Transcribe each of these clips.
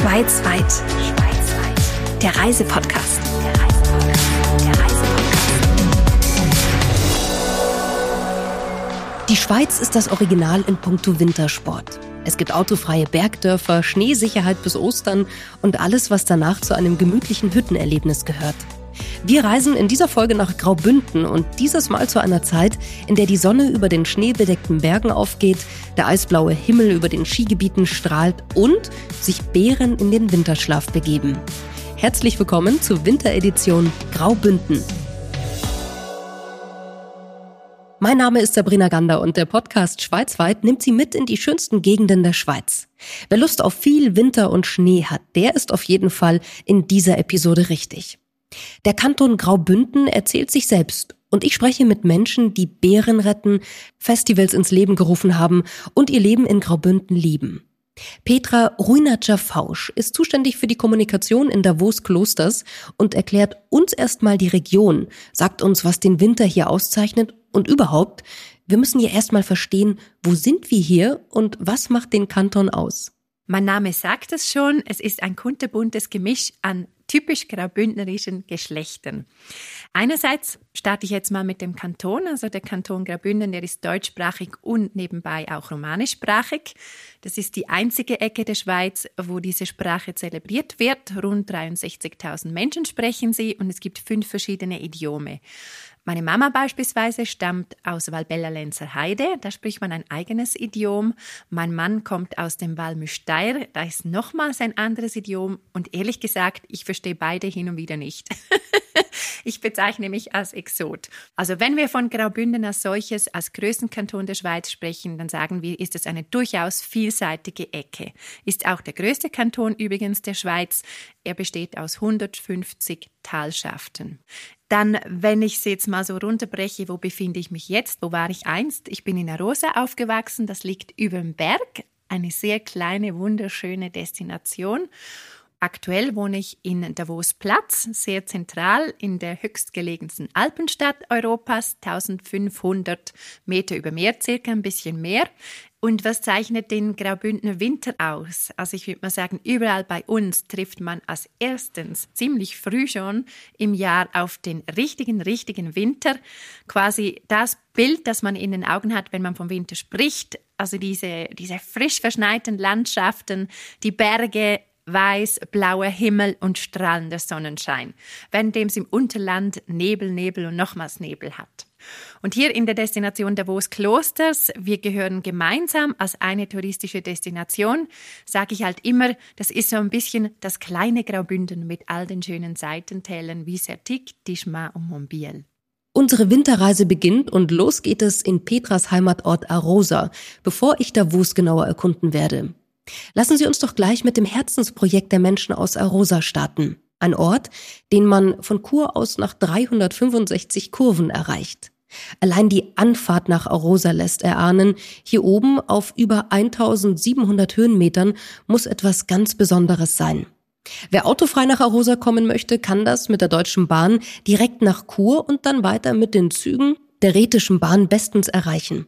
Schweiz weit. Der Reisepodcast. Die Schweiz ist das Original in puncto Wintersport. Es gibt autofreie Bergdörfer, Schneesicherheit bis Ostern und alles, was danach zu einem gemütlichen Hüttenerlebnis gehört. Wir reisen in dieser Folge nach Graubünden und dieses Mal zu einer Zeit, in der die Sonne über den schneebedeckten Bergen aufgeht, der eisblaue Himmel über den Skigebieten strahlt und sich Bären in den Winterschlaf begeben. Herzlich willkommen zur Winteredition Graubünden. Mein Name ist Sabrina Gander und der Podcast Schweizweit nimmt Sie mit in die schönsten Gegenden der Schweiz. Wer Lust auf viel Winter und Schnee hat, der ist auf jeden Fall in dieser Episode richtig. Der Kanton Graubünden erzählt sich selbst und ich spreche mit Menschen, die Bären retten, Festivals ins Leben gerufen haben und ihr Leben in Graubünden lieben. Petra Ruinatscher-Fausch ist zuständig für die Kommunikation in Davos Klosters und erklärt uns erstmal die Region, sagt uns, was den Winter hier auszeichnet und überhaupt, wir müssen ja erstmal verstehen, wo sind wir hier und was macht den Kanton aus. Mein Name sagt es schon, es ist ein kunterbuntes Gemisch an typisch graubündnerischen Geschlechtern. Einerseits starte ich jetzt mal mit dem Kanton, also der Kanton Graubünden, der ist deutschsprachig und nebenbei auch romanischsprachig. Das ist die einzige Ecke der Schweiz, wo diese Sprache zelebriert wird. Rund 63.000 Menschen sprechen sie und es gibt fünf verschiedene Idiome. Meine Mama beispielsweise stammt aus Walbella-Lenzer Heide, da spricht man ein eigenes Idiom. Mein Mann kommt aus dem Walmüsteier, da ist nochmals ein anderes Idiom und ehrlich gesagt, ich verstehe beide hin und wieder nicht. ich bezeichne mich als Exot. Also wenn wir von Graubünden als solches, als größten Kanton der Schweiz sprechen, dann sagen wir, ist es eine durchaus vielseitige Ecke. Ist auch der größte Kanton übrigens der Schweiz. Er besteht aus 150 Talschaften. Dann, wenn ich es jetzt mal so runterbreche, wo befinde ich mich jetzt? Wo war ich einst? Ich bin in Arosa aufgewachsen. Das liegt über dem Berg. Eine sehr kleine, wunderschöne Destination. Aktuell wohne ich in Davos Platz, sehr zentral in der höchstgelegensten Alpenstadt Europas, 1500 Meter über Meer, circa ein bisschen mehr. Und was zeichnet den Graubündner Winter aus? Also ich würde mal sagen, überall bei uns trifft man als erstens ziemlich früh schon im Jahr auf den richtigen, richtigen Winter. Quasi das Bild, das man in den Augen hat, wenn man vom Winter spricht. Also diese, diese frisch verschneiten Landschaften, die Berge, weiß, blauer Himmel und strahlender Sonnenschein, während es im Unterland Nebel, Nebel und nochmals Nebel hat. Und hier in der Destination Davos Klosters, wir gehören gemeinsam als eine touristische Destination, sage ich halt immer, das ist so ein bisschen das kleine Graubünden mit all den schönen Seitentälern wie Sertig, Tischma und Montbiel. Unsere Winterreise beginnt und los geht es in Petras Heimatort Arosa, bevor ich Davos genauer erkunden werde. Lassen Sie uns doch gleich mit dem Herzensprojekt der Menschen aus Arosa starten. Ein Ort, den man von Kur aus nach 365 Kurven erreicht. Allein die Anfahrt nach Arosa lässt erahnen, hier oben auf über 1700 Höhenmetern muss etwas ganz Besonderes sein. Wer autofrei nach Arosa kommen möchte, kann das mit der Deutschen Bahn direkt nach Kur und dann weiter mit den Zügen der Rätischen Bahn bestens erreichen.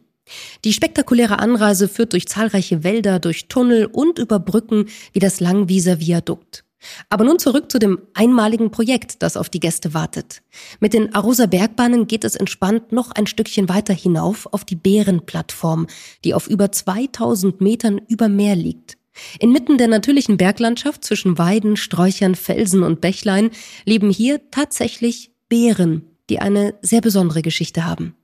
Die spektakuläre Anreise führt durch zahlreiche Wälder, durch Tunnel und über Brücken wie das Langwieser Viadukt. Aber nun zurück zu dem einmaligen Projekt, das auf die Gäste wartet. Mit den Arosa Bergbahnen geht es entspannt noch ein Stückchen weiter hinauf auf die Bärenplattform, die auf über 2000 Metern über Meer liegt. Inmitten der natürlichen Berglandschaft zwischen Weiden, Sträuchern, Felsen und Bächlein leben hier tatsächlich Bären, die eine sehr besondere Geschichte haben.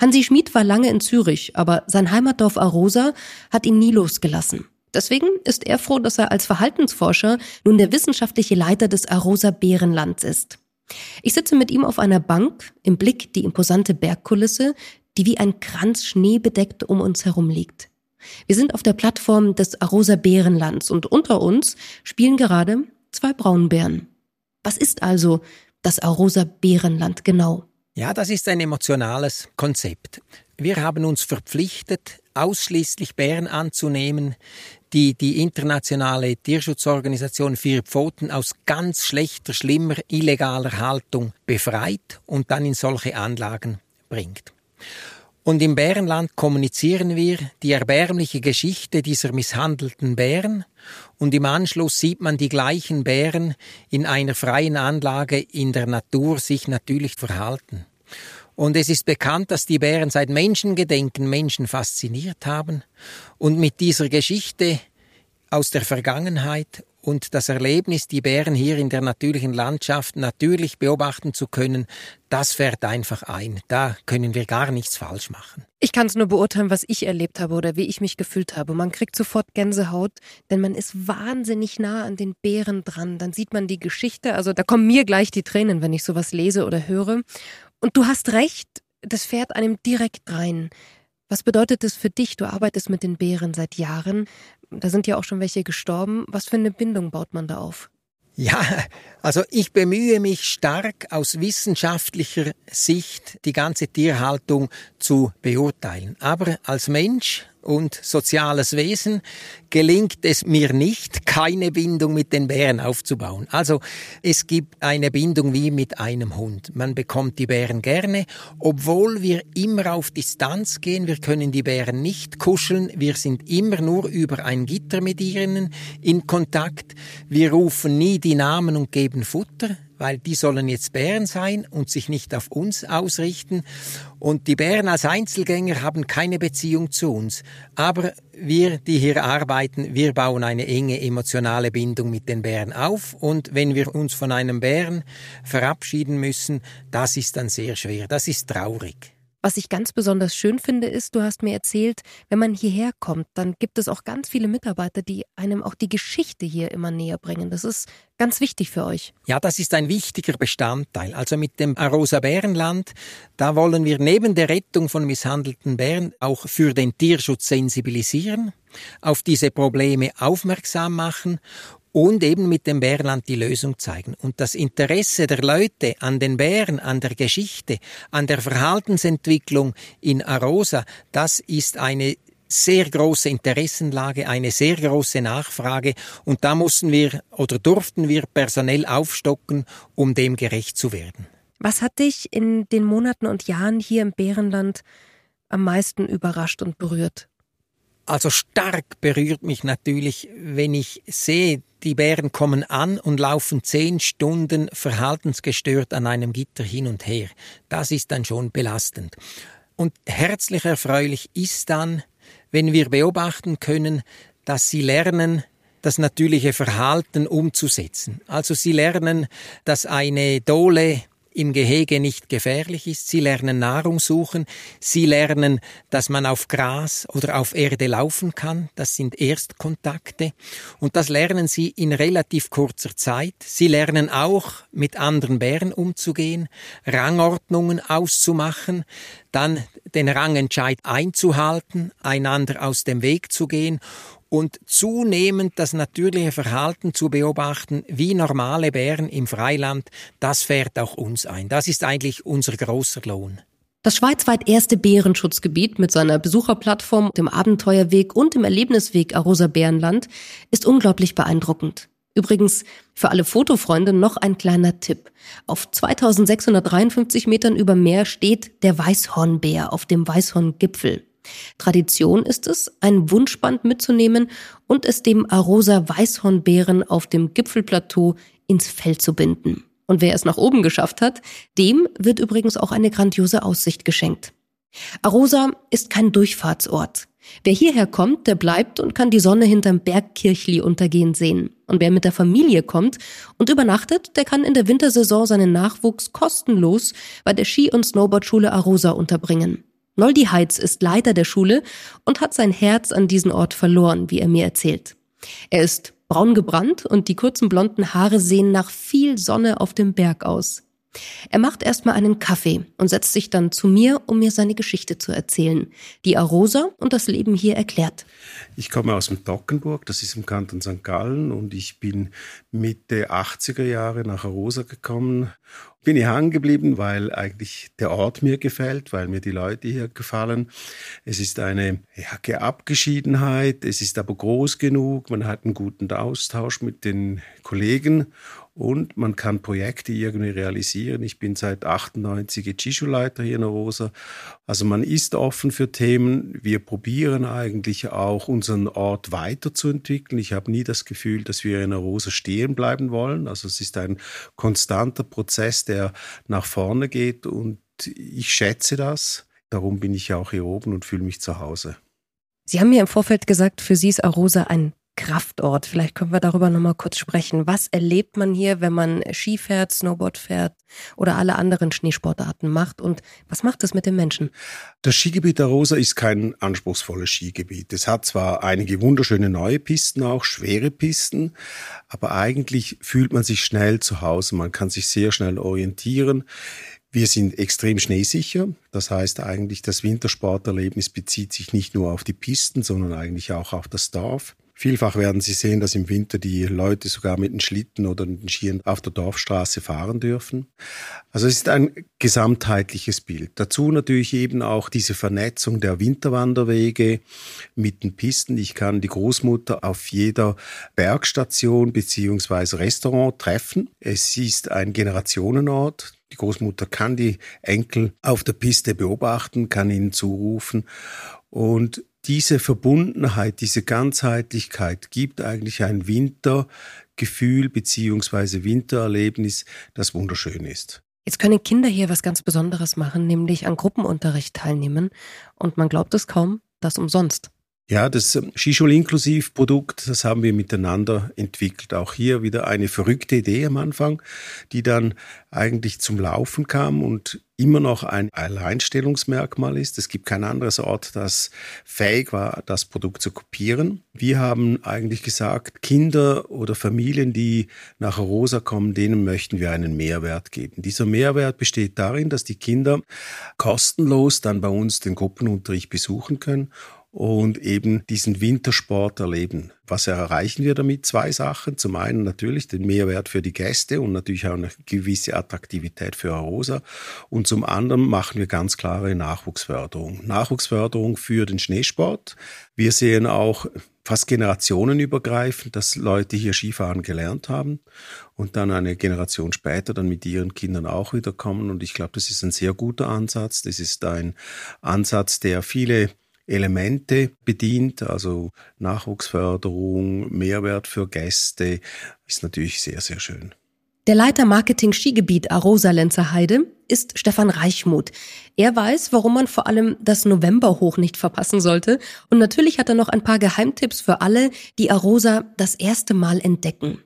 Hansi Schmid war lange in Zürich, aber sein Heimatdorf Arosa hat ihn nie losgelassen. Deswegen ist er froh, dass er als Verhaltensforscher nun der wissenschaftliche Leiter des Arosa Bärenlands ist. Ich sitze mit ihm auf einer Bank, im Blick die imposante Bergkulisse, die wie ein Kranz Schnee bedeckt um uns herum liegt. Wir sind auf der Plattform des Arosa Bärenlands und unter uns spielen gerade zwei Braunbären. Was ist also das Arosa Bärenland genau? Ja, das ist ein emotionales Konzept. Wir haben uns verpflichtet, ausschließlich Bären anzunehmen, die die internationale Tierschutzorganisation Vier Pfoten aus ganz schlechter, schlimmer, illegaler Haltung befreit und dann in solche Anlagen bringt. Und im Bärenland kommunizieren wir die erbärmliche Geschichte dieser misshandelten Bären und im Anschluss sieht man die gleichen Bären in einer freien Anlage in der Natur sich natürlich verhalten. Und es ist bekannt, dass die Bären seit Menschengedenken Menschen fasziniert haben und mit dieser Geschichte aus der Vergangenheit und das Erlebnis, die Bären hier in der natürlichen Landschaft natürlich beobachten zu können, das fährt einfach ein. Da können wir gar nichts falsch machen. Ich kann es nur beurteilen, was ich erlebt habe oder wie ich mich gefühlt habe. Man kriegt sofort Gänsehaut, denn man ist wahnsinnig nah an den Bären dran. Dann sieht man die Geschichte. Also da kommen mir gleich die Tränen, wenn ich sowas lese oder höre. Und du hast recht, das fährt einem direkt rein. Was bedeutet es für dich? Du arbeitest mit den Bären seit Jahren. Da sind ja auch schon welche gestorben. Was für eine Bindung baut man da auf? Ja, also ich bemühe mich stark aus wissenschaftlicher Sicht die ganze Tierhaltung zu beurteilen. Aber als Mensch und soziales Wesen gelingt es mir nicht, keine Bindung mit den Bären aufzubauen. Also es gibt eine Bindung wie mit einem Hund. Man bekommt die Bären gerne, obwohl wir immer auf Distanz gehen. Wir können die Bären nicht kuscheln. Wir sind immer nur über ein Gitter mit ihnen in Kontakt. Wir rufen nie die Namen und geben Futter weil die sollen jetzt Bären sein und sich nicht auf uns ausrichten. Und die Bären als Einzelgänger haben keine Beziehung zu uns. Aber wir, die hier arbeiten, wir bauen eine enge emotionale Bindung mit den Bären auf. Und wenn wir uns von einem Bären verabschieden müssen, das ist dann sehr schwer. Das ist traurig. Was ich ganz besonders schön finde, ist, du hast mir erzählt, wenn man hierher kommt, dann gibt es auch ganz viele Mitarbeiter, die einem auch die Geschichte hier immer näher bringen. Das ist ganz wichtig für euch. Ja, das ist ein wichtiger Bestandteil. Also mit dem Arosa Bärenland, da wollen wir neben der Rettung von misshandelten Bären auch für den Tierschutz sensibilisieren, auf diese Probleme aufmerksam machen und eben mit dem Bärland die Lösung zeigen. Und das Interesse der Leute an den Bären, an der Geschichte, an der Verhaltensentwicklung in Arosa, das ist eine sehr große Interessenlage, eine sehr große Nachfrage und da mussten wir oder durften wir personell aufstocken, um dem gerecht zu werden. Was hat dich in den Monaten und Jahren hier im Bärenland am meisten überrascht und berührt? Also stark berührt mich natürlich, wenn ich sehe, die Bären kommen an und laufen zehn Stunden verhaltensgestört an einem Gitter hin und her. Das ist dann schon belastend. Und herzlich erfreulich ist dann, wenn wir beobachten können, dass sie lernen, das natürliche Verhalten umzusetzen. Also sie lernen, dass eine Dole im Gehege nicht gefährlich ist. Sie lernen Nahrung suchen. Sie lernen, dass man auf Gras oder auf Erde laufen kann. Das sind Erstkontakte. Und das lernen sie in relativ kurzer Zeit. Sie lernen auch, mit anderen Bären umzugehen, Rangordnungen auszumachen, dann den Rangentscheid einzuhalten, einander aus dem Weg zu gehen und zunehmend das natürliche Verhalten zu beobachten, wie normale Bären im Freiland, das fährt auch uns ein. Das ist eigentlich unser großer Lohn. Das schweizweit erste Bärenschutzgebiet mit seiner Besucherplattform, dem Abenteuerweg und dem Erlebnisweg Arosa Bärenland ist unglaublich beeindruckend. Übrigens für alle Fotofreunde noch ein kleiner Tipp. Auf 2653 Metern über Meer steht der Weißhornbär auf dem Weißhorngipfel. Tradition ist es, ein Wunschband mitzunehmen und es dem Arosa Weißhornbären auf dem Gipfelplateau ins Fell zu binden. Und wer es nach oben geschafft hat, dem wird übrigens auch eine grandiose Aussicht geschenkt. Arosa ist kein Durchfahrtsort. Wer hierher kommt, der bleibt und kann die Sonne hinterm Bergkirchli untergehen sehen. Und wer mit der Familie kommt und übernachtet, der kann in der Wintersaison seinen Nachwuchs kostenlos bei der Ski- und Snowboardschule Arosa unterbringen. Noldi Heitz ist Leiter der Schule und hat sein Herz an diesen Ort verloren, wie er mir erzählt. Er ist braun gebrannt und die kurzen blonden Haare sehen nach viel Sonne auf dem Berg aus. Er macht erstmal einen Kaffee und setzt sich dann zu mir, um mir seine Geschichte zu erzählen, die Arosa und das Leben hier erklärt. Ich komme aus dem Dockenburg, das ist im Kanton St. Gallen und ich bin Mitte 80er Jahre nach Arosa gekommen. Bin hier hängen geblieben, weil eigentlich der Ort mir gefällt, weil mir die Leute hier gefallen. Es ist eine ja, Abgeschiedenheit, es ist aber groß genug, man hat einen guten Austausch mit den Kollegen und man kann Projekte irgendwie realisieren. Ich bin seit 98 Gischu-Leiter hier in Rosa. Also man ist offen für Themen. Wir probieren eigentlich auch unseren Ort weiterzuentwickeln. Ich habe nie das Gefühl, dass wir in Rosa stehen bleiben wollen. Also es ist ein konstanter Prozess, der nach vorne geht und ich schätze das. Darum bin ich auch hier oben und fühle mich zu Hause. Sie haben mir im Vorfeld gesagt, für Sie ist Arosa ein Kraftort. Vielleicht können wir darüber nochmal kurz sprechen. Was erlebt man hier, wenn man Ski fährt, Snowboard fährt oder alle anderen Schneesportarten macht? Und was macht das mit den Menschen? Das Skigebiet der Rosa ist kein anspruchsvolles Skigebiet. Es hat zwar einige wunderschöne neue Pisten, auch schwere Pisten, aber eigentlich fühlt man sich schnell zu Hause. Man kann sich sehr schnell orientieren. Wir sind extrem schneesicher. Das heißt eigentlich, das Wintersporterlebnis bezieht sich nicht nur auf die Pisten, sondern eigentlich auch auf das Dorf. Vielfach werden Sie sehen, dass im Winter die Leute sogar mit den Schlitten oder den Skiern auf der Dorfstraße fahren dürfen. Also es ist ein gesamtheitliches Bild. Dazu natürlich eben auch diese Vernetzung der Winterwanderwege mit den Pisten. Ich kann die Großmutter auf jeder Bergstation beziehungsweise Restaurant treffen. Es ist ein Generationenort. Die Großmutter kann die Enkel auf der Piste beobachten, kann ihnen zurufen. Und diese Verbundenheit, diese Ganzheitlichkeit gibt eigentlich ein Wintergefühl beziehungsweise Wintererlebnis, das wunderschön ist. Jetzt können Kinder hier was ganz Besonderes machen, nämlich an Gruppenunterricht teilnehmen. Und man glaubt es kaum, das umsonst. Ja, das ähm, Skischul-Inklusiv-Produkt, das haben wir miteinander entwickelt. Auch hier wieder eine verrückte Idee am Anfang, die dann eigentlich zum Laufen kam und immer noch ein Alleinstellungsmerkmal ist. Es gibt kein anderes Ort, das fähig war, das Produkt zu kopieren. Wir haben eigentlich gesagt, Kinder oder Familien, die nach Rosa kommen, denen möchten wir einen Mehrwert geben. Dieser Mehrwert besteht darin, dass die Kinder kostenlos dann bei uns den Gruppenunterricht besuchen können und eben diesen Wintersport erleben. Was erreichen wir damit? Zwei Sachen. Zum einen natürlich den Mehrwert für die Gäste und natürlich auch eine gewisse Attraktivität für Arosa. Und zum anderen machen wir ganz klare Nachwuchsförderung. Nachwuchsförderung für den Schneesport. Wir sehen auch fast generationenübergreifend, dass Leute hier Skifahren gelernt haben und dann eine Generation später dann mit ihren Kindern auch wieder kommen. Und ich glaube, das ist ein sehr guter Ansatz. Das ist ein Ansatz, der viele Elemente bedient, also Nachwuchsförderung, Mehrwert für Gäste, ist natürlich sehr, sehr schön. Der Leiter Marketing Skigebiet Arosa Lenzer Heide ist Stefan Reichmuth. Er weiß, warum man vor allem das Novemberhoch nicht verpassen sollte. Und natürlich hat er noch ein paar Geheimtipps für alle, die Arosa das erste Mal entdecken.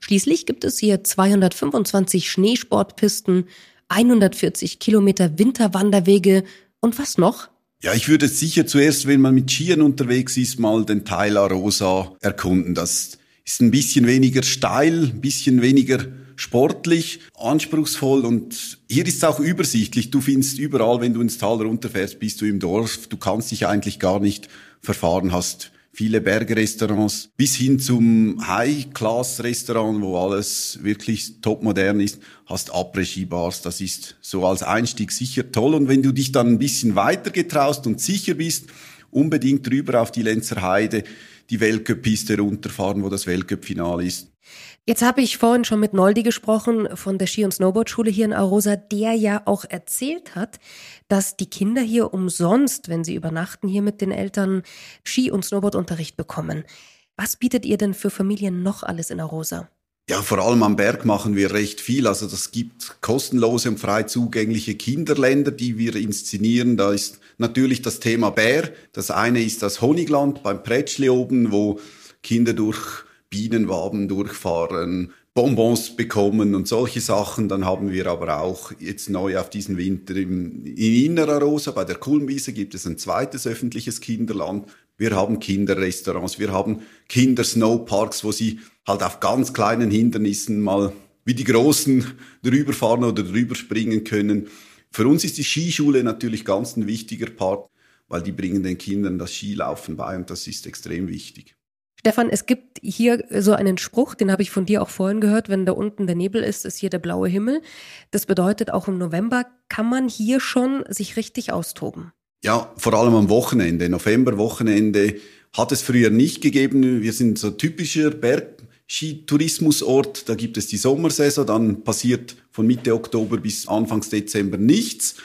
Schließlich gibt es hier 225 Schneesportpisten, 140 Kilometer Winterwanderwege und was noch? Ja, ich würde sicher zuerst, wenn man mit Skiern unterwegs ist, mal den Teil Arosa erkunden. Das ist ein bisschen weniger steil, ein bisschen weniger sportlich, anspruchsvoll und hier ist es auch übersichtlich. Du findest überall, wenn du ins Tal runterfährst, bist du im Dorf. Du kannst dich eigentlich gar nicht verfahren, hast viele Bergrestaurants bis hin zum High-Class-Restaurant, wo alles wirklich topmodern ist, hast Après-Ski-Bars. Das ist so als Einstieg sicher toll. Und wenn du dich dann ein bisschen weiter getraust und sicher bist, unbedingt drüber auf die Lenzer Heide, die Weltcup-Piste runterfahren, wo das Weltcup-Final ist. Jetzt habe ich vorhin schon mit Noldi gesprochen von der Ski- und Snowboardschule hier in Arosa, der ja auch erzählt hat, dass die Kinder hier umsonst, wenn sie übernachten, hier mit den Eltern Ski- und Snowboardunterricht bekommen. Was bietet ihr denn für Familien noch alles in Arosa? Ja, vor allem am Berg machen wir recht viel. Also das gibt kostenlose und frei zugängliche Kinderländer, die wir inszenieren. Da ist natürlich das Thema Bär. Das eine ist das Honigland beim Prätschli oben, wo Kinder durch Bienenwaben durchfahren, Bonbons bekommen und solche Sachen. Dann haben wir aber auch jetzt neu auf diesen Winter im, in Innerer Rosa bei der Kulmwiese gibt es ein zweites öffentliches Kinderland. Wir haben Kinderrestaurants, wir haben Kindersnowparks, wo sie halt auf ganz kleinen Hindernissen mal wie die Großen drüber fahren oder drüber springen können. Für uns ist die Skischule natürlich ganz ein wichtiger Part, weil die bringen den Kindern das Skilaufen bei und das ist extrem wichtig. Stefan, es gibt hier so einen Spruch, den habe ich von dir auch vorhin gehört, wenn da unten der Nebel ist, ist hier der blaue Himmel. Das bedeutet, auch im November kann man hier schon sich richtig austoben. Ja, vor allem am Wochenende, November-Wochenende hat es früher nicht gegeben. Wir sind so typischer Berg Skitourismusort. Da gibt es die Sommersaison, dann passiert von Mitte Oktober bis Anfangs Dezember nichts.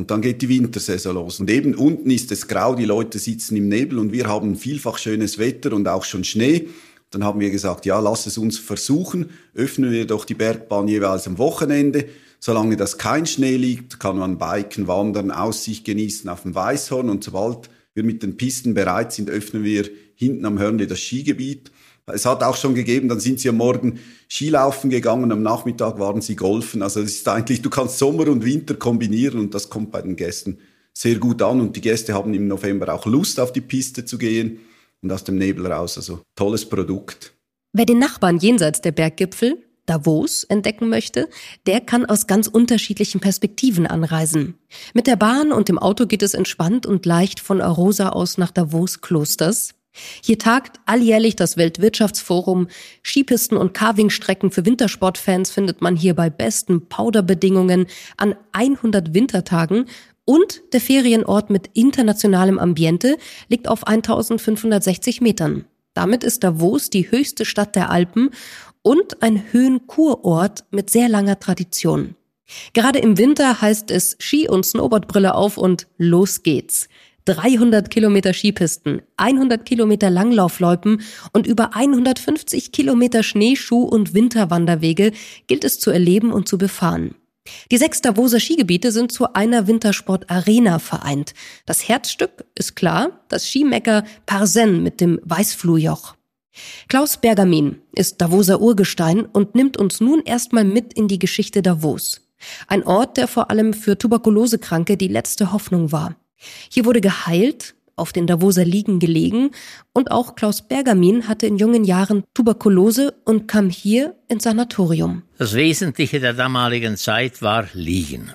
Und dann geht die Wintersaison los. Und eben unten ist es grau, die Leute sitzen im Nebel und wir haben vielfach schönes Wetter und auch schon Schnee. Dann haben wir gesagt, ja, lass es uns versuchen. Öffnen wir doch die Bergbahn jeweils am Wochenende. Solange das kein Schnee liegt, kann man biken, wandern, Aussicht genießen auf dem Weißhorn. Und sobald wir mit den Pisten bereit sind, öffnen wir hinten am Hörnli das Skigebiet. Es hat auch schon gegeben, dann sind sie am Morgen Skilaufen gegangen, am Nachmittag waren sie golfen. Also es ist eigentlich, du kannst Sommer und Winter kombinieren und das kommt bei den Gästen sehr gut an. Und die Gäste haben im November auch Lust, auf die Piste zu gehen und aus dem Nebel raus. Also tolles Produkt. Wer den Nachbarn jenseits der Berggipfel, Davos, entdecken möchte, der kann aus ganz unterschiedlichen Perspektiven anreisen. Mit der Bahn und dem Auto geht es entspannt und leicht von Arosa aus nach Davos Klosters. Hier tagt alljährlich das Weltwirtschaftsforum. Skipisten und Carvingstrecken für Wintersportfans findet man hier bei besten Powderbedingungen an 100 Wintertagen und der Ferienort mit internationalem Ambiente liegt auf 1560 Metern. Damit ist Davos die höchste Stadt der Alpen und ein Höhenkurort mit sehr langer Tradition. Gerade im Winter heißt es Ski- und Snowboardbrille auf und los geht's. 300 Kilometer Skipisten, 100 Kilometer Langlaufloipen und über 150 Kilometer Schneeschuh- und Winterwanderwege gilt es zu erleben und zu befahren. Die sechs Davoser Skigebiete sind zu einer Wintersport-Arena vereint. Das Herzstück ist klar, das Skimecker Parsen mit dem Weißfluhjoch. Klaus Bergamin ist Davoser Urgestein und nimmt uns nun erstmal mit in die Geschichte Davos. Ein Ort, der vor allem für Tuberkulosekranke die letzte Hoffnung war. Hier wurde geheilt, auf den Davoser Liegen gelegen und auch Klaus Bergamin hatte in jungen Jahren Tuberkulose und kam hier ins Sanatorium. Das Wesentliche der damaligen Zeit war Liegen.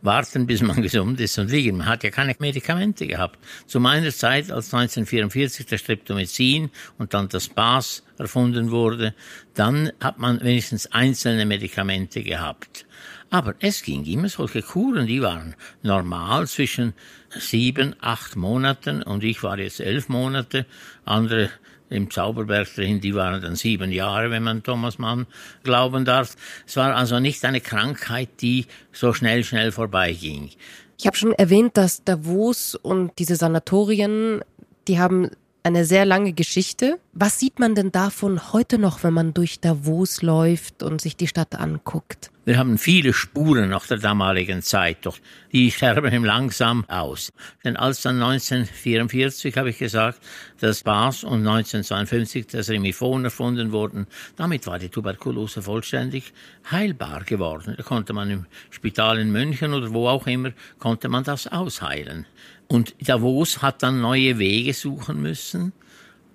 Warten, bis man gesund ist und liegen. Man hat ja keine Medikamente gehabt. Zu meiner Zeit, als 1944 der Streptomycin und dann das BAS erfunden wurde, dann hat man wenigstens einzelne Medikamente gehabt. Aber es ging immer solche Kuren, die waren normal zwischen sieben, acht Monaten und ich war jetzt elf Monate. Andere im Zauberberg drin, die waren dann sieben Jahre, wenn man Thomas Mann glauben darf. Es war also nicht eine Krankheit, die so schnell, schnell vorbeiging. Ich habe schon erwähnt, dass Davos und diese Sanatorien, die haben eine sehr lange Geschichte. Was sieht man denn davon heute noch, wenn man durch Davos läuft und sich die Stadt anguckt? Wir haben viele Spuren nach der damaligen Zeit, doch die sterben langsam aus. Denn als dann 1944, habe ich gesagt, das BAS und 1952 das Remifon erfunden wurden, damit war die Tuberkulose vollständig heilbar geworden. Da konnte man im Spital in München oder wo auch immer, konnte man das ausheilen. Und Davos hat dann neue Wege suchen müssen.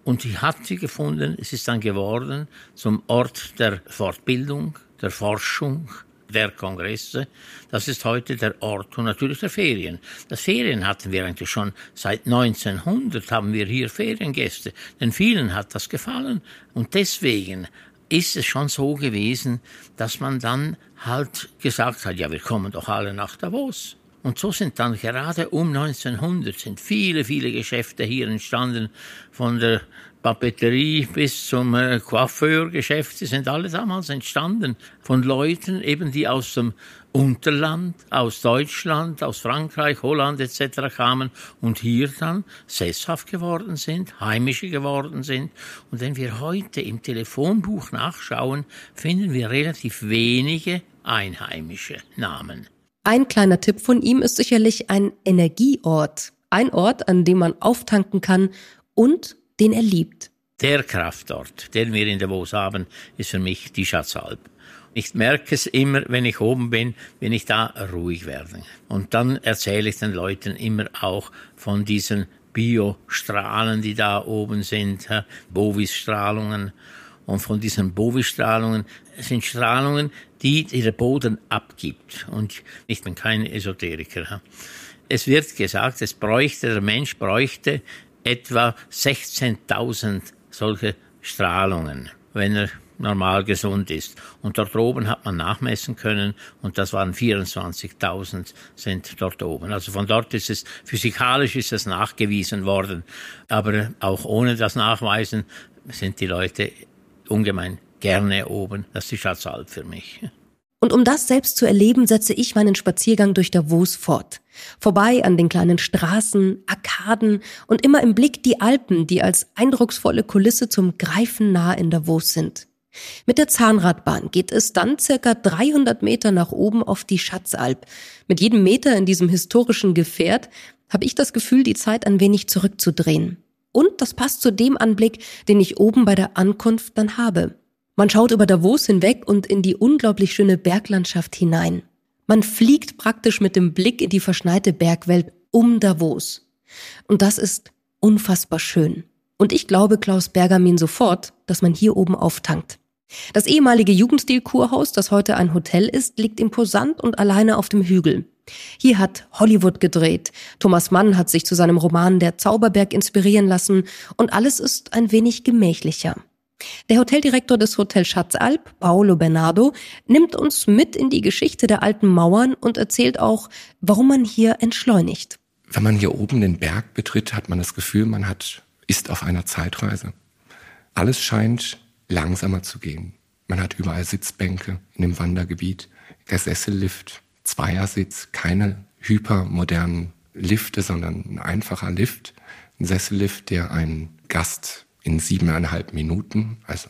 Und sie hat sie gefunden. Es ist dann geworden zum Ort der Fortbildung, der Forschung, der Kongresse. Das ist heute der Ort und natürlich der Ferien. Das Ferien hatten wir eigentlich schon seit 1900 haben wir hier Feriengäste, denn vielen hat das gefallen und deswegen ist es schon so gewesen, dass man dann halt gesagt hat, ja, wir kommen doch alle nach Davos. Und so sind dann gerade um 1900 sind viele, viele Geschäfte hier entstanden, von der Papeterie bis zum äh, Coiffeurgeschäft, sie sind alle damals entstanden von Leuten, eben die aus dem Unterland, aus Deutschland, aus Frankreich, Holland etc. kamen und hier dann sesshaft geworden sind, heimische geworden sind. Und wenn wir heute im Telefonbuch nachschauen, finden wir relativ wenige einheimische Namen. Ein kleiner Tipp von ihm ist sicherlich ein Energieort. Ein Ort, an dem man auftanken kann und den er liebt. Der Kraftort, den wir in Davos haben, ist für mich die Schatzalp. Ich merke es immer, wenn ich oben bin, wenn ich da ruhig werde. Und dann erzähle ich den Leuten immer auch von diesen Biostrahlen, die da oben sind, Bovis-Strahlungen. Und von diesen Bovis-Strahlungen sind Strahlungen, die der Boden abgibt. Und ich bin kein Esoteriker. Es wird gesagt, es bräuchte, der Mensch bräuchte etwa 16.000 solche Strahlungen, wenn er normal gesund ist. Und dort oben hat man nachmessen können und das waren 24.000 sind dort oben. Also von dort ist es, physikalisch ist es nachgewiesen worden. Aber auch ohne das Nachweisen sind die Leute ungemein gerne oben. Das ist die Schatzalp für mich. Und um das selbst zu erleben, setze ich meinen Spaziergang durch Davos fort. Vorbei an den kleinen Straßen, Arkaden und immer im Blick die Alpen, die als eindrucksvolle Kulisse zum Greifen nah in Davos sind. Mit der Zahnradbahn geht es dann circa 300 Meter nach oben auf die Schatzalp. Mit jedem Meter in diesem historischen Gefährt habe ich das Gefühl, die Zeit ein wenig zurückzudrehen. Und das passt zu dem Anblick, den ich oben bei der Ankunft dann habe. Man schaut über Davos hinweg und in die unglaublich schöne Berglandschaft hinein. Man fliegt praktisch mit dem Blick in die verschneite Bergwelt um Davos. Und das ist unfassbar schön. Und ich glaube Klaus Bergamin sofort, dass man hier oben auftankt. Das ehemalige Jugendstil-Kurhaus, das heute ein Hotel ist, liegt imposant und alleine auf dem Hügel. Hier hat Hollywood gedreht. Thomas Mann hat sich zu seinem Roman Der Zauberberg inspirieren lassen und alles ist ein wenig gemächlicher. Der Hoteldirektor des Hotel Schatzalp, Paolo Bernardo, nimmt uns mit in die Geschichte der alten Mauern und erzählt auch, warum man hier entschleunigt. Wenn man hier oben den Berg betritt, hat man das Gefühl, man hat, ist auf einer Zeitreise. Alles scheint langsamer zu gehen. Man hat überall Sitzbänke in dem Wandergebiet, der Sessellift, Zweiersitz, keine hypermodernen Lifte, sondern ein einfacher Lift, ein Sessellift, der einen Gast in siebeneinhalb Minuten, also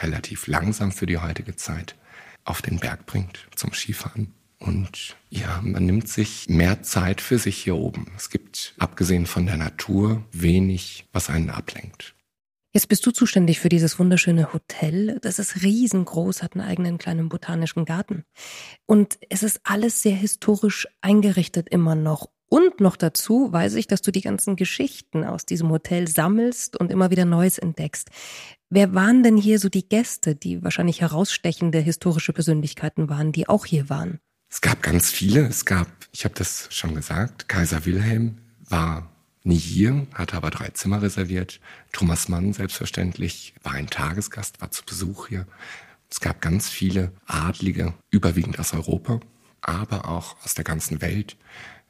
relativ langsam für die heutige Zeit, auf den Berg bringt zum Skifahren. Und ja, man nimmt sich mehr Zeit für sich hier oben. Es gibt, abgesehen von der Natur, wenig, was einen ablenkt. Jetzt bist du zuständig für dieses wunderschöne Hotel. Das ist riesengroß, hat einen eigenen kleinen botanischen Garten. Und es ist alles sehr historisch eingerichtet immer noch. Und noch dazu weiß ich, dass du die ganzen Geschichten aus diesem Hotel sammelst und immer wieder Neues entdeckst. Wer waren denn hier so die Gäste, die wahrscheinlich herausstechende historische Persönlichkeiten waren, die auch hier waren? Es gab ganz viele. Es gab, ich habe das schon gesagt, Kaiser Wilhelm war nie hier, hatte aber drei Zimmer reserviert. Thomas Mann selbstverständlich war ein Tagesgast, war zu Besuch hier. Es gab ganz viele Adlige, überwiegend aus Europa, aber auch aus der ganzen Welt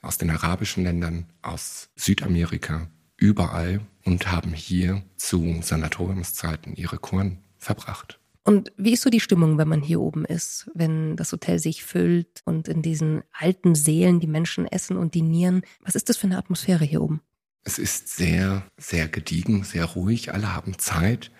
aus den arabischen Ländern, aus Südamerika, überall und haben hier zu Sanatoriumszeiten ihre Kuren verbracht. Und wie ist so die Stimmung, wenn man hier oben ist, wenn das Hotel sich füllt und in diesen alten Seelen die Menschen essen und dinieren? Was ist das für eine Atmosphäre hier oben? Es ist sehr, sehr gediegen, sehr ruhig. Alle haben Zeit.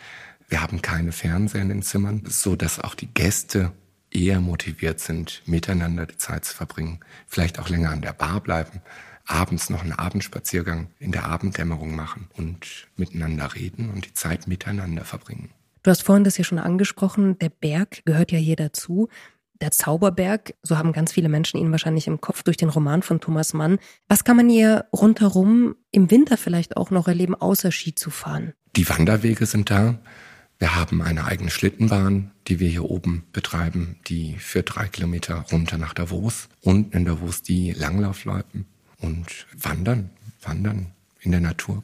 Wir haben keine Fernseher in den Zimmern, so dass auch die Gäste eher motiviert sind, miteinander die Zeit zu verbringen, vielleicht auch länger an der Bar bleiben, abends noch einen Abendspaziergang in der Abenddämmerung machen und miteinander reden und die Zeit miteinander verbringen. Du hast vorhin das ja schon angesprochen, der Berg gehört ja hier dazu. Der Zauberberg, so haben ganz viele Menschen ihn wahrscheinlich im Kopf durch den Roman von Thomas Mann. Was kann man hier rundherum im Winter vielleicht auch noch erleben, außer Ski zu fahren? Die Wanderwege sind da. Wir haben eine eigene Schlittenbahn, die wir hier oben betreiben, die für drei Kilometer runter nach Davos. Unten in Davos die Langlaufloipen und wandern, wandern in der Natur.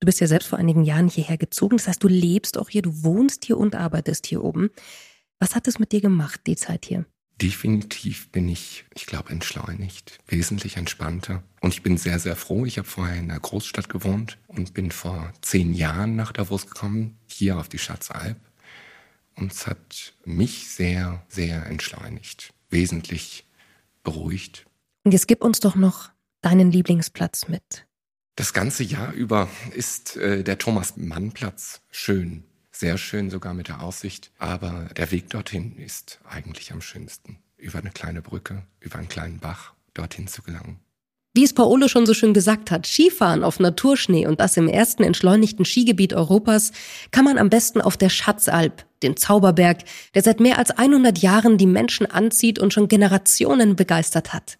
Du bist ja selbst vor einigen Jahren hierher gezogen. Das heißt, du lebst auch hier, du wohnst hier und arbeitest hier oben. Was hat es mit dir gemacht, die Zeit hier? Definitiv bin ich, ich glaube, entschleunigt, wesentlich entspannter. Und ich bin sehr, sehr froh. Ich habe vorher in einer Großstadt gewohnt und bin vor zehn Jahren nach Davos gekommen, hier auf die Schatzalp. Und es hat mich sehr, sehr entschleunigt, wesentlich beruhigt. Und jetzt gib uns doch noch deinen Lieblingsplatz mit. Das ganze Jahr über ist äh, der Thomas-Mann-Platz schön sehr schön sogar mit der Aussicht, aber der Weg dorthin ist eigentlich am schönsten. Über eine kleine Brücke, über einen kleinen Bach dorthin zu gelangen. Wie es Paolo schon so schön gesagt hat, Skifahren auf Naturschnee und das im ersten entschleunigten Skigebiet Europas kann man am besten auf der Schatzalp, dem Zauberberg, der seit mehr als 100 Jahren die Menschen anzieht und schon Generationen begeistert hat.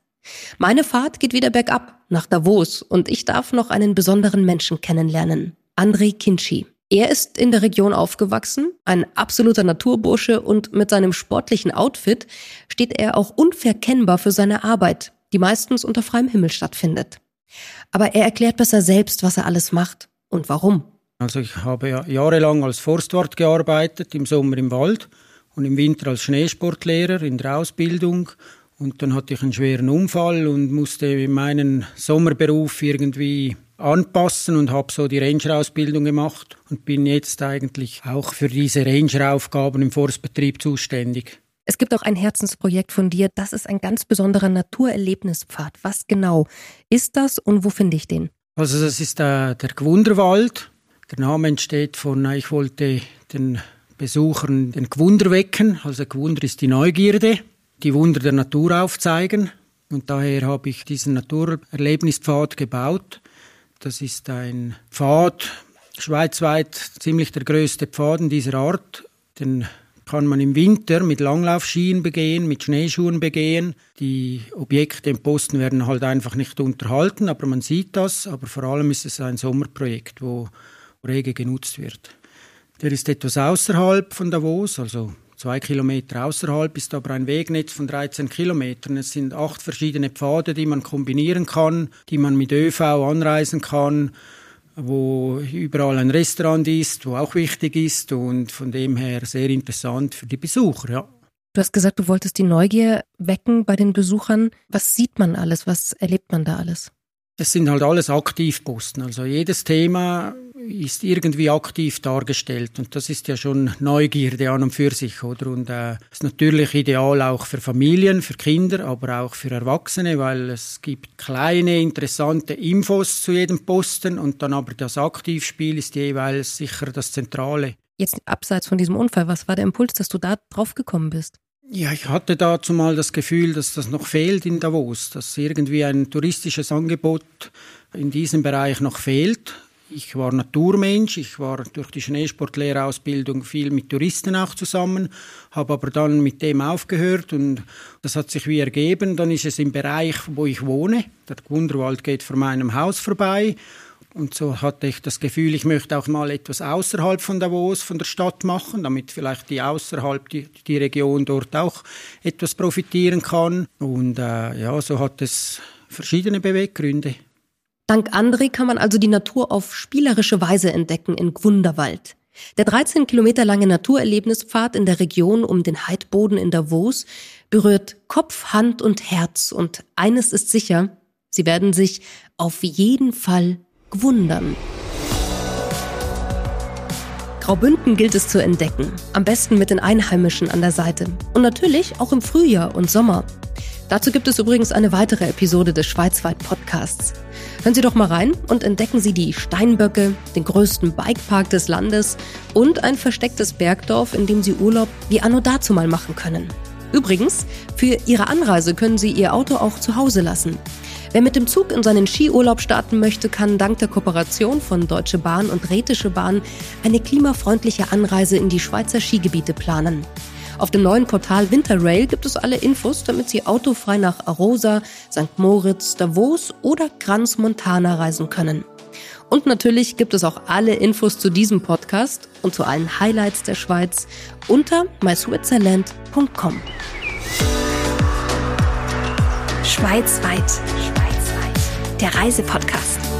Meine Fahrt geht wieder bergab nach Davos und ich darf noch einen besonderen Menschen kennenlernen. André Kinci. Er ist in der Region aufgewachsen, ein absoluter Naturbursche und mit seinem sportlichen Outfit steht er auch unverkennbar für seine Arbeit, die meistens unter freiem Himmel stattfindet. Aber er erklärt besser selbst, was er alles macht und warum. Also ich habe ja jahrelang als Forstwart gearbeitet, im Sommer im Wald und im Winter als Schneesportlehrer in der Ausbildung Und dann hatte ich einen schweren Unfall und musste meinen Sommerberuf irgendwie anpassen und habe so die Ranger-Ausbildung gemacht und bin jetzt eigentlich auch für diese Ranger-Aufgaben im Forstbetrieb zuständig. Es gibt auch ein Herzensprojekt von dir, das ist ein ganz besonderer Naturerlebnispfad. Was genau ist das und wo finde ich den? Also das ist der, der Gwunderwald. Der Name entsteht von, ich wollte den Besuchern den Gwunder wecken. Also Gwunder ist die Neugierde, die Wunder der Natur aufzeigen. Und daher habe ich diesen Naturerlebnispfad gebaut. Das ist ein Pfad, schweizweit ziemlich der größte Pfad in dieser Art. Den kann man im Winter mit Langlaufskien begehen, mit Schneeschuhen begehen. Die Objekte im Posten werden halt einfach nicht unterhalten, aber man sieht das. Aber vor allem ist es ein Sommerprojekt, wo rege genutzt wird. Der ist etwas außerhalb von Davos, also zwei Kilometer außerhalb, ist aber ein Wegnetz von 13 Kilometern. Es sind acht verschiedene Pfade, die man kombinieren kann, die man mit ÖV anreisen kann wo überall ein Restaurant ist, wo auch wichtig ist und von dem her sehr interessant für die Besucher, ja. Du hast gesagt, du wolltest die Neugier wecken bei den Besuchern. Was sieht man alles? Was erlebt man da alles? Es sind halt alles Aktivposten. Also jedes Thema ist irgendwie aktiv dargestellt und das ist ja schon Neugierde an und für sich, oder? Und äh, ist natürlich ideal auch für Familien, für Kinder, aber auch für Erwachsene, weil es gibt kleine interessante Infos zu jedem Posten und dann aber das Aktivspiel ist jeweils sicher das Zentrale. Jetzt abseits von diesem Unfall, was war der Impuls, dass du da drauf gekommen bist? Ja, ich hatte dazu mal das Gefühl, dass das noch fehlt in Davos, dass irgendwie ein touristisches Angebot in diesem Bereich noch fehlt. Ich war Naturmensch, ich war durch die Schneesportlehrerausbildung viel mit Touristen auch zusammen, habe aber dann mit dem aufgehört und das hat sich wie ergeben. Dann ist es im Bereich, wo ich wohne. Der Wunderwald geht vor meinem Haus vorbei und so hatte ich das Gefühl, ich möchte auch mal etwas außerhalb von Davos, von der Stadt machen, damit vielleicht die außerhalb, die, die Region dort auch etwas profitieren kann. Und äh, ja, so hat es verschiedene Beweggründe. Dank André kann man also die Natur auf spielerische Weise entdecken in Gwunderwald. Der 13 Kilometer lange Naturerlebnispfad in der Region um den Heidboden in Davos berührt Kopf, Hand und Herz und eines ist sicher, sie werden sich auf jeden Fall gwundern. Graubünden gilt es zu entdecken, am besten mit den Einheimischen an der Seite und natürlich auch im Frühjahr und Sommer. Dazu gibt es übrigens eine weitere Episode des Schweizweit Podcasts. Hören Sie doch mal rein und entdecken Sie die Steinböcke, den größten Bikepark des Landes und ein verstecktes Bergdorf, in dem Sie Urlaub wie anno dazu mal machen können. Übrigens, für Ihre Anreise können Sie Ihr Auto auch zu Hause lassen. Wer mit dem Zug in seinen Skiurlaub starten möchte, kann dank der Kooperation von Deutsche Bahn und Rätische Bahn eine klimafreundliche Anreise in die Schweizer Skigebiete planen. Auf dem neuen Portal Winterrail gibt es alle Infos, damit Sie autofrei nach Arosa, St. Moritz, Davos oder Kranz Montana reisen können. Und natürlich gibt es auch alle Infos zu diesem Podcast und zu allen Highlights der Schweiz unter myswitzerland.com. Schweizweit. Schweizweit. Der Reisepodcast.